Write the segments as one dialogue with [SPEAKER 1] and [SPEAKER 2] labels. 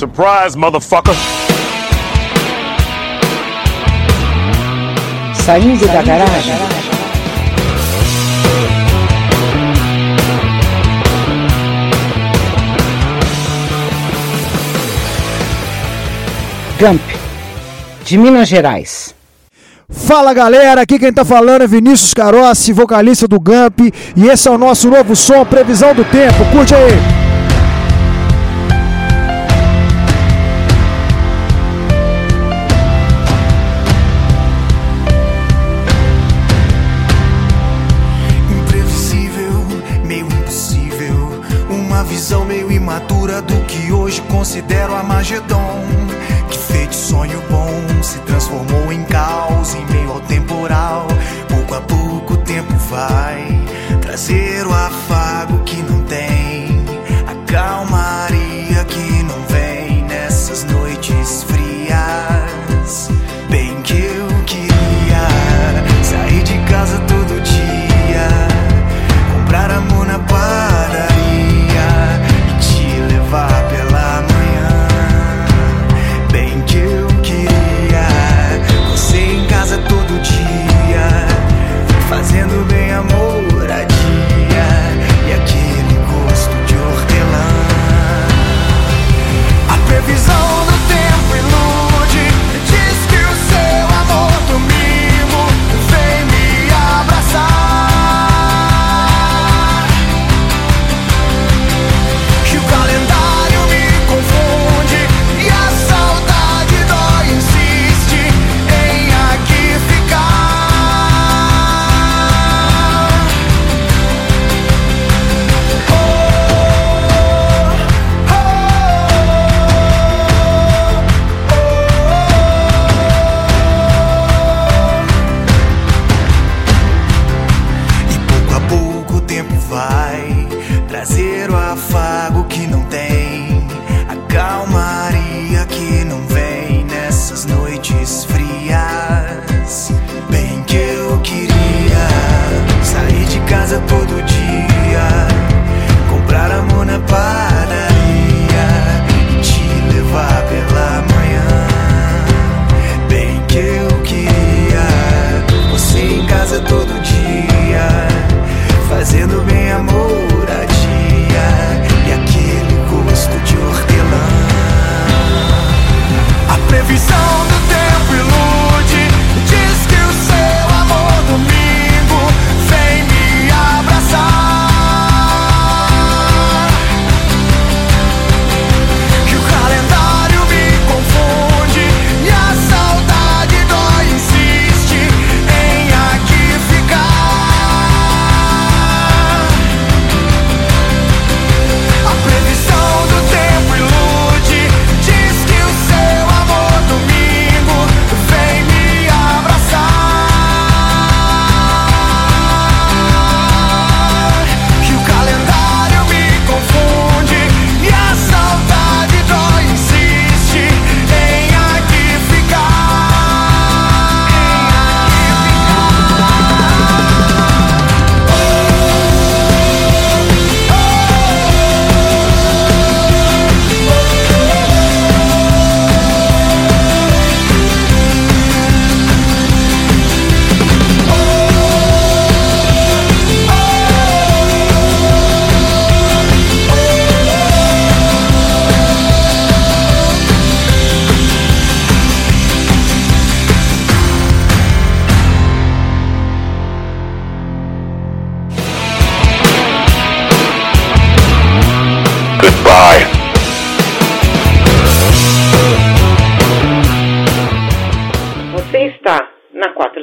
[SPEAKER 1] Surprise, motherfucker!
[SPEAKER 2] Saindo da garagem. Gump, de Minas Gerais.
[SPEAKER 3] Fala galera, aqui quem tá falando é Vinícius Carossi, vocalista do Gump, e esse é o nosso novo som, Previsão do Tempo. Curte aí!
[SPEAKER 4] visão meio imatura do que hoje considero a Magedon. Que feito sonho bom se transformou em caos em meio ao temporal. Pouco a pouco o tempo vai trazer o afago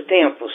[SPEAKER 2] tempos.